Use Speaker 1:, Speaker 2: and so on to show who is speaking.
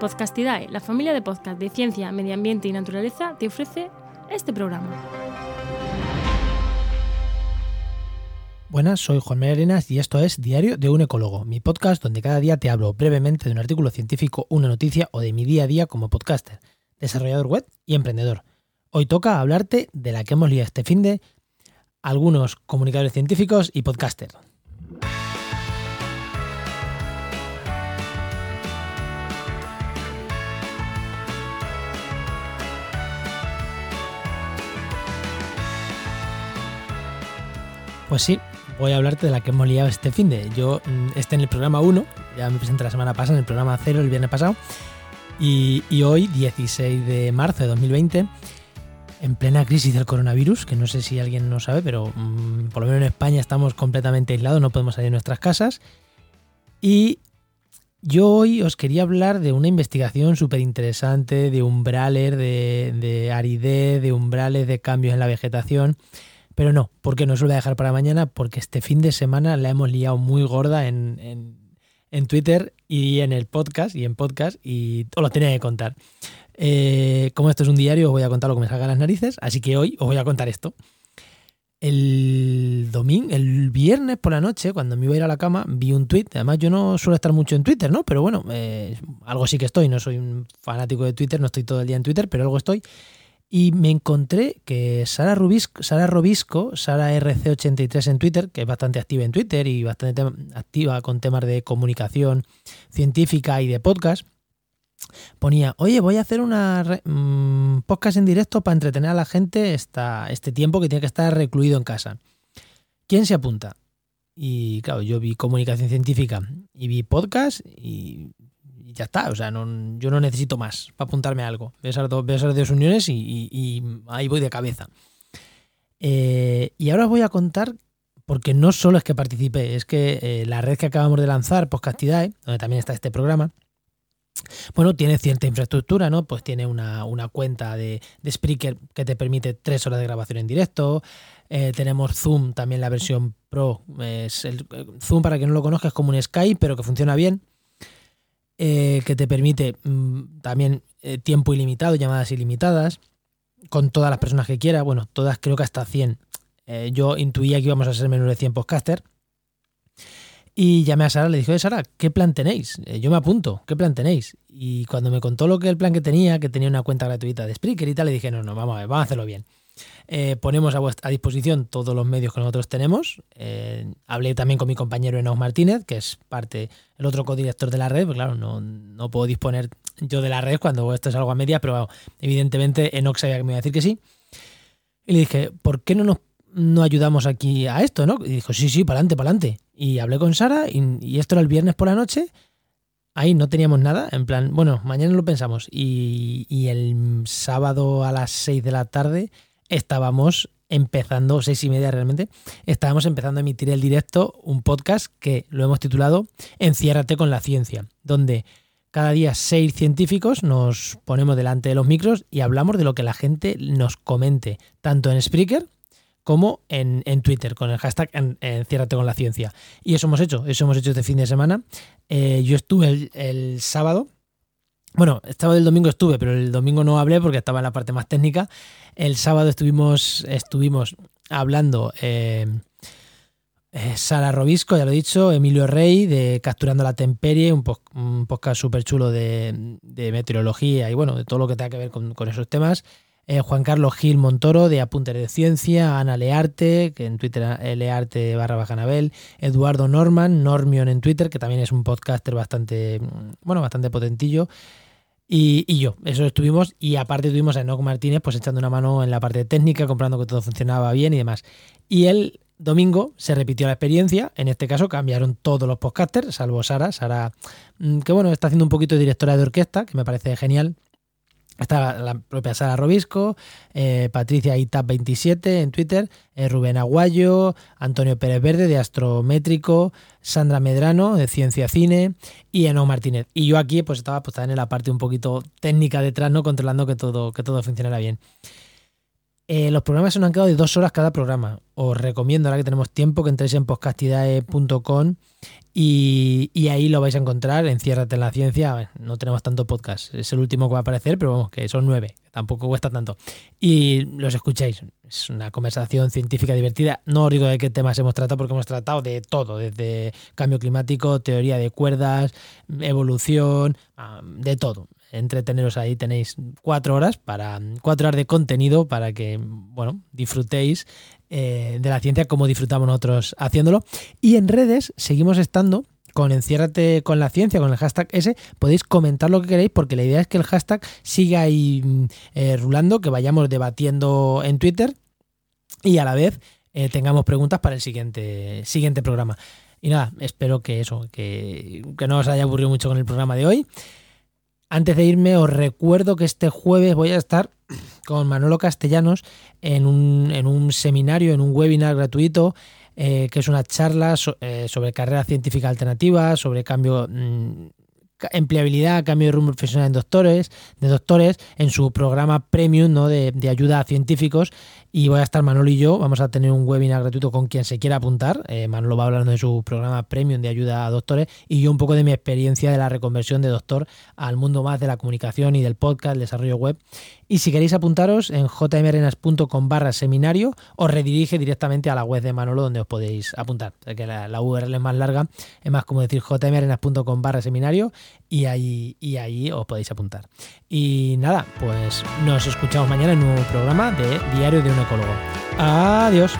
Speaker 1: Podcastidae, la familia de podcast de ciencia, medio ambiente y naturaleza, te ofrece este programa.
Speaker 2: Buenas, soy Juan María Arenas y esto es Diario de un Ecólogo, mi podcast donde cada día te hablo brevemente de un artículo científico, una noticia o de mi día a día como podcaster, desarrollador web y emprendedor. Hoy toca hablarte de la que hemos liado este fin de algunos comunicadores científicos y podcasters. Pues sí, voy a hablarte de la que hemos liado este fin de. Yo mm, esté en el programa 1, ya me presenté la semana pasada en el programa 0 el viernes pasado, y, hoy, 16 de marzo de 2020, en plena crisis del coronavirus, que no sé si alguien no sabe, pero mm, por lo menos en España estamos completamente aislados, no podemos salir de nuestras casas. Y yo hoy os quería hablar de una investigación súper interesante de umbrales, de aridez, de umbrales de cambios en la vegetación pero no, porque no se lo voy a dejar para mañana, porque este fin de semana la hemos liado muy gorda en, Twitter y en el podcast, y en podcast, y os lo tenía que contar. Eh, como esto es un diario, os voy a contar lo que me salga a las narices, así que hoy os voy a contar esto. El domingo, el viernes por la noche, cuando me iba a ir a la cama, vi un tweet. Además, yo no suelo estar mucho en Twitter, ¿no? Pero bueno, eh, algo sí que estoy. No soy un fanático de Twitter, no estoy todo el día en Twitter, pero algo estoy. Y me encontré que Sara, Rubisco, Sara Robisco, Sara RC83 en Twitter, que es bastante activa en Twitter y bastante activa con temas de comunicación científica y de podcast, ponía, oye, voy a hacer una mm, podcast en directo para entretener a la gente esta, este tiempo que tiene que estar recluido en casa. ¿Quién se apunta? Y claro, yo vi comunicación científica y vi podcast y ya está. O sea, no, yo no necesito más para apuntarme a algo. Veo esas dos, dos uniones y, ahí voy de cabeza. Eh, y ahora os voy a contar, porque no solo es que participé, es que eh, la red que acabamos de lanzar, Postcastidae, donde también está este programa, bueno, tiene cierta infraestructura, ¿no? Pues tiene una, cuenta de, de, Spreaker que te permite tres horas de grabación en directo. Eh, tenemos Zoom, también la versión Pro. Es el, Zoom, para quien no lo conozca, es como un Skype, pero que funciona bien. Eh, que te permite mm, también eh, tiempo ilimitado, llamadas ilimitadas, con todas las personas que quiera, bueno, todas creo que hasta 100. Eh, yo intuía que íbamos a ser menos de 100 podcaster. Y llamé a Sara, le dije, Sara, ¿qué plan tenéis? yo me apunto, ¿qué plan tenéis? Y cuando me contó lo que el plan que tenía, que tenía una cuenta gratuita de Spreaker y tal, le dije, no, no, vamos a ver, vamos a hacerlo bien. Eh, ponemos a, disposición todos los medios que nosotros tenemos. Eh, hablé también con mi compañero Enos Martínez, que es parte, el otro codirector de la red, claro, no, puedo disponer yo de la red cuando esto es algo a media, pero evidentemente Enox sabía que me iba a decir que sí. Y le dije, ¿por qué no nos no ayudamos aquí a esto, no? Y dijo, sí, sí, para adelante, para adelante. Y hablé con Sara y, esto era el viernes por la noche. Ahí no teníamos nada, en plan, bueno, mañana lo pensamos. Y, y el sábado a las 6 de la tarde estábamos empezando, seis y media realmente, estábamos empezando a emitir el directo, un podcast que lo hemos titulado Enciérrate con la ciencia, donde cada día seis científicos nos ponemos delante de los micros y hablamos de lo que la gente nos comente, tanto en Spreaker como en, Twitter, con el hashtag Enciérrate con la ciencia. Y eso hemos hecho, eso hemos hecho este fin de semana. Eh, yo estuve el sábado bueno, estaba el domingo estuve, pero el domingo no hablé porque estaba en la parte más técnica. El sábado estuvimos, estuvimos hablando eh, eh, Sara Robisco, ya lo he dicho, Emilio Rey de Capturando la Temperie, un, podcast súper chulo de, meteorología y bueno, de todo lo que tenga que ver con, esos temas. Eh, Juan Carlos Gil Montoro de Apuntes de Ciencia, Ana Learte, que en Twitter Learte barra Bajanabel, Eduardo Norman, Normion en Twitter, que también es un podcaster bastante, bueno, bastante potentillo. Y, yo, eso estuvimos. Y aparte tuvimos a Enoch Martínez pues echando una mano en la parte técnica, comprando que todo funcionaba bien y demás. Y el domingo se repitió la experiencia. En este caso cambiaron todos los podcasters, salvo Sara. Sara, mm, que bueno, está haciendo un poquito de directora de orquesta, que me parece genial. Está la propia Sara Robisco, eh, Patricia Itap27 en Twitter, eh, Rubén Aguayo, Antonio Pérez Verde de Astrométrico, Sandra Medrano de Ciencia Cine y Eno Martínez. Y yo aquí pues estaba pues, en la parte un poquito técnica detrás, ¿no? Controlando que todo, que todo funcionara bien. Eh, los programas se nos han quedado de dos horas cada programa. Os recomiendo, ahora que tenemos tiempo, que entréis en podcastidae.com y, ahí lo vais a encontrar. Enciérrate en la ciencia. No tenemos tanto podcast. Es el último que va a aparecer, pero vamos, que son nueve. Tampoco cuesta tanto. Y los escucháis. Es una conversación científica divertida. No os digo de qué temas hemos tratado, porque hemos tratado de todo: desde cambio climático, teoría de cuerdas, evolución, de todo entreteneros ahí. Tenéis cuatro horas para cuatro horas de contenido para que bueno disfrutéis eh, de la ciencia como disfrutamos nosotros haciéndolo. Y en redes seguimos estando con Enciérrate con la ciencia, con el hashtag ese, podéis comentar lo que queréis porque la idea es que el hashtag siga ahí mm, eh, rulando, que vayamos debatiendo en Twitter y a la vez eh, tengamos preguntas para el siguiente, siguiente programa. Y nada, espero que eso, que, que no os haya aburrido mucho con el programa de hoy. Antes de irme, os recuerdo que este jueves voy a estar con Manolo Castellanos en un, en un seminario, en un webinar gratuito, eh, que es una charla eh, sobre carrera científica alternativa, sobre cambio, mm, empleabilidad, cambio de rumbo profesional en doctores, de doctores, en su programa premium ¿no? de, de ayuda a científicos y voy a estar Manolo y yo, vamos a tener un webinar gratuito con quien se quiera apuntar. Eh, Manolo va hablando de su programa premium de ayuda a doctores y yo un poco de mi experiencia de la reconversión de doctor al mundo más de la comunicación y del podcast, el desarrollo web. Y si quereis apuntaros en jmrenas.com barra seminario, os redirige directamente a la web de Manolo donde os podéis apuntar. que la, URL es más larga, es más como decir jmrenas.com barra seminario y ahí, y ahí os podéis apuntar. Y nada, pues nos escuchamos mañana en un nuevo programa de Diario de un Ecólogo. Adiós.